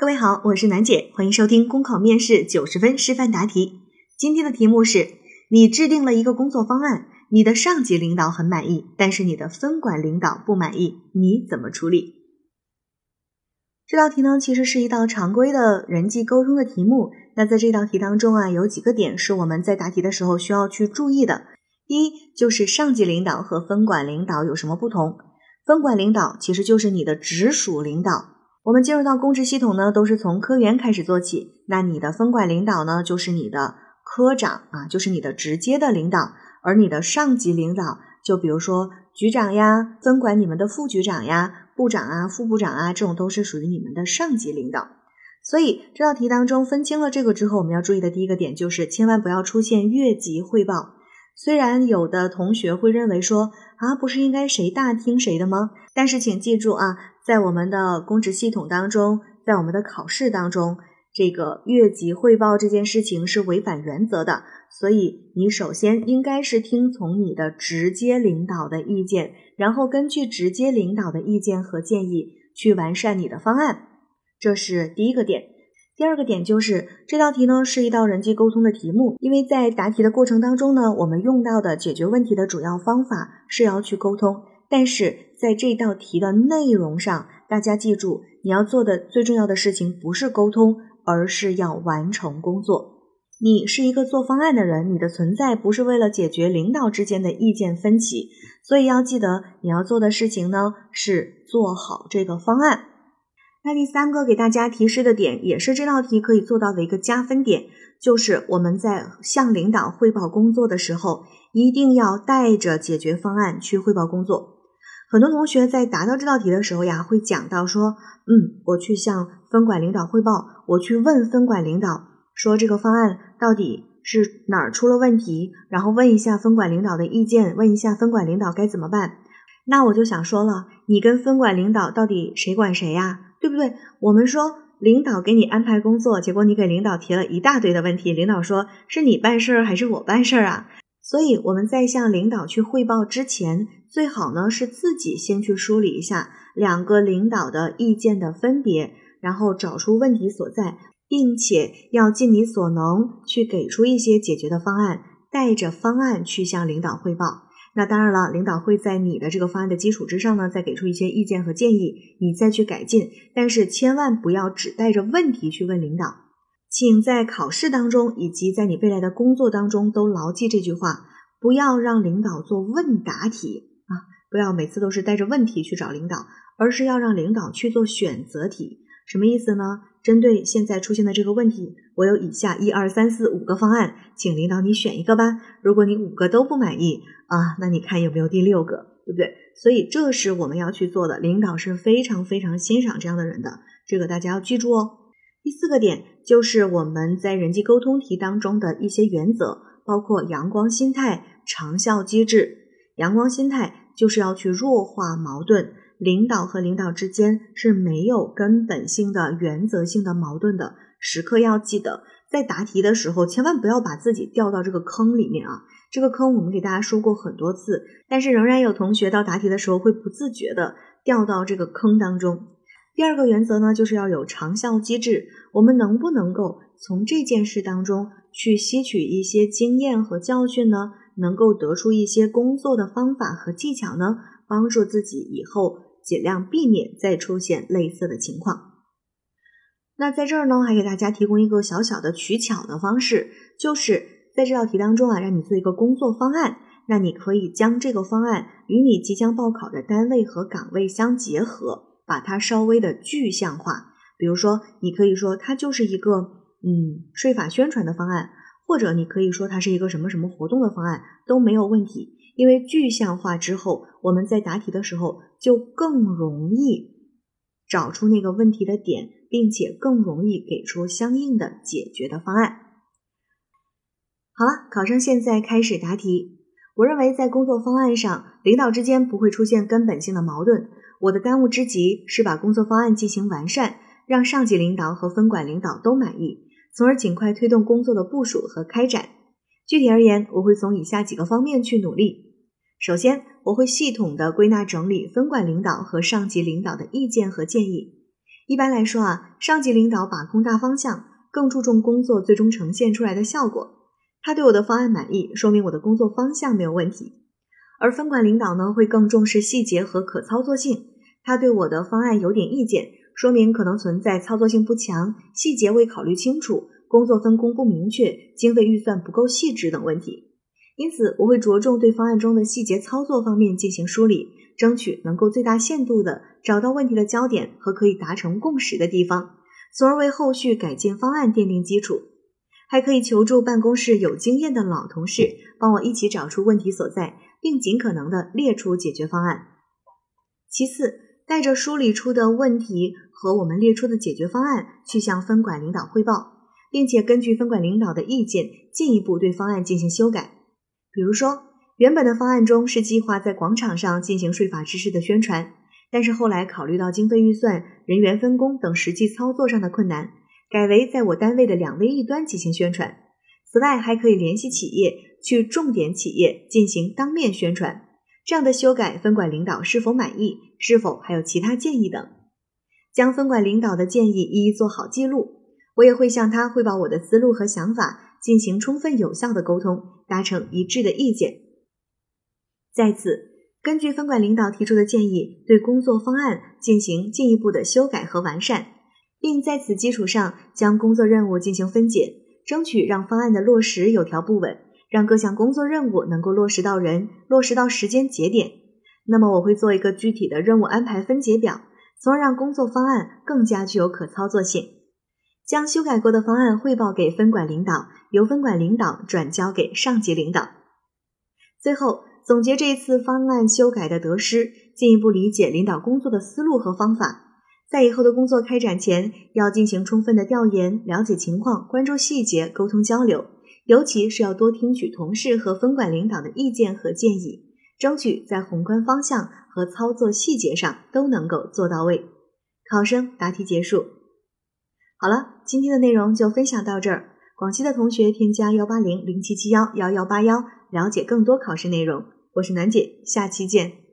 各位好，我是楠姐，欢迎收听公考面试九十分示范答题。今天的题目是：你制定了一个工作方案，你的上级领导很满意，但是你的分管领导不满意，你怎么处理？这道题呢，其实是一道常规的人际沟通的题目。那在这道题当中啊，有几个点是我们在答题的时候需要去注意的。第一，就是上级领导和分管领导有什么不同？分管领导其实就是你的直属领导。我们进入到公职系统呢，都是从科员开始做起。那你的分管领导呢，就是你的科长啊，就是你的直接的领导。而你的上级领导，就比如说局长呀，分管你们的副局长呀、部长啊、副部长啊，这种都是属于你们的上级领导。所以这道题当中分清了这个之后，我们要注意的第一个点就是，千万不要出现越级汇报。虽然有的同学会认为说啊，不是应该谁大听谁的吗？但是请记住啊。在我们的公职系统当中，在我们的考试当中，这个越级汇报这件事情是违反原则的。所以你首先应该是听从你的直接领导的意见，然后根据直接领导的意见和建议去完善你的方案。这是第一个点。第二个点就是这道题呢是一道人际沟通的题目，因为在答题的过程当中呢，我们用到的解决问题的主要方法是要去沟通。但是在这道题的内容上，大家记住，你要做的最重要的事情不是沟通，而是要完成工作。你是一个做方案的人，你的存在不是为了解决领导之间的意见分歧，所以要记得你要做的事情呢是做好这个方案。那第三个给大家提示的点，也是这道题可以做到的一个加分点，就是我们在向领导汇报工作的时候，一定要带着解决方案去汇报工作。很多同学在答到这道题的时候呀，会讲到说，嗯，我去向分管领导汇报，我去问分管领导说这个方案到底是哪儿出了问题，然后问一下分管领导的意见，问一下分管领导该怎么办。那我就想说了，你跟分管领导到底谁管谁呀？对不对？我们说领导给你安排工作，结果你给领导提了一大堆的问题，领导说是你办事儿还是我办事儿啊？所以我们在向领导去汇报之前，最好呢是自己先去梳理一下两个领导的意见的分别，然后找出问题所在，并且要尽你所能去给出一些解决的方案，带着方案去向领导汇报。那当然了，领导会在你的这个方案的基础之上呢，再给出一些意见和建议，你再去改进。但是千万不要只带着问题去问领导。请在考试当中以及在你未来的工作当中都牢记这句话：不要让领导做问答题啊！不要每次都是带着问题去找领导，而是要让领导去做选择题。什么意思呢？针对现在出现的这个问题，我有以下一二三四五个方案，请领导你选一个吧。如果你五个都不满意啊，那你看有没有第六个，对不对？所以这是我们要去做的。领导是非常非常欣赏这样的人的，这个大家要记住哦。第四个点就是我们在人际沟通题当中的一些原则，包括阳光心态、长效机制。阳光心态就是要去弱化矛盾，领导和领导之间是没有根本性的原则性的矛盾的。时刻要记得，在答题的时候千万不要把自己掉到这个坑里面啊！这个坑我们给大家说过很多次，但是仍然有同学到答题的时候会不自觉的掉到这个坑当中。第二个原则呢，就是要有长效机制。我们能不能够从这件事当中去吸取一些经验和教训呢？能够得出一些工作的方法和技巧呢？帮助自己以后尽量避免再出现类似的情况。那在这儿呢，还给大家提供一个小小的取巧的方式，就是在这道题当中啊，让你做一个工作方案。那你可以将这个方案与你即将报考的单位和岗位相结合。把它稍微的具象化，比如说，你可以说它就是一个嗯税法宣传的方案，或者你可以说它是一个什么什么活动的方案都没有问题，因为具象化之后，我们在答题的时候就更容易找出那个问题的点，并且更容易给出相应的解决的方案。好了，考生现在开始答题。我认为在工作方案上，领导之间不会出现根本性的矛盾。我的当务之急是把工作方案进行完善，让上级领导和分管领导都满意，从而尽快推动工作的部署和开展。具体而言，我会从以下几个方面去努力。首先，我会系统的归纳整理分管领导和上级领导的意见和建议，一般来说啊，上级领导把控大方向，更注重工作最终呈现出来的效果。他对我的方案满意，说明我的工作方向没有问题。而分管领导呢，会更重视细节和可操作性。他对我的方案有点意见，说明可能存在操作性不强、细节未考虑清楚、工作分工不明确、经费预算不够细致等问题。因此，我会着重对方案中的细节操作方面进行梳理。争取能够最大限度地找到问题的焦点和可以达成共识的地方，从而为后续改进方案奠定基础。还可以求助办公室有经验的老同事，帮我一起找出问题所在，并尽可能的列出解决方案。其次，带着梳理出的问题和我们列出的解决方案去向分管领导汇报，并且根据分管领导的意见进一步对方案进行修改。比如说。原本的方案中是计划在广场上进行税法知识的宣传，但是后来考虑到经费预算、人员分工等实际操作上的困难，改为在我单位的两微一端进行宣传。此外，还可以联系企业去重点企业进行当面宣传。这样的修改，分管领导是否满意？是否还有其他建议等？将分管领导的建议一一做好记录，我也会向他汇报我的思路和想法，进行充分有效的沟通，达成一致的意见。在此，根据分管领导提出的建议，对工作方案进行进一步的修改和完善，并在此基础上将工作任务进行分解，争取让方案的落实有条不紊，让各项工作任务能够落实到人，落实到时间节点。那么，我会做一个具体的任务安排分解表，从而让工作方案更加具有可操作性。将修改过的方案汇报给分管领导，由分管领导转交给上级领导。最后。总结这一次方案修改的得失，进一步理解领导工作的思路和方法。在以后的工作开展前，要进行充分的调研，了解情况，关注细节，沟通交流。尤其是要多听取同事和分管领导的意见和建议，争取在宏观方向和操作细节上都能够做到位。考生答题结束。好了，今天的内容就分享到这儿。广西的同学添加幺八零零七七幺幺幺八幺，了解更多考试内容。我是楠姐，下期见。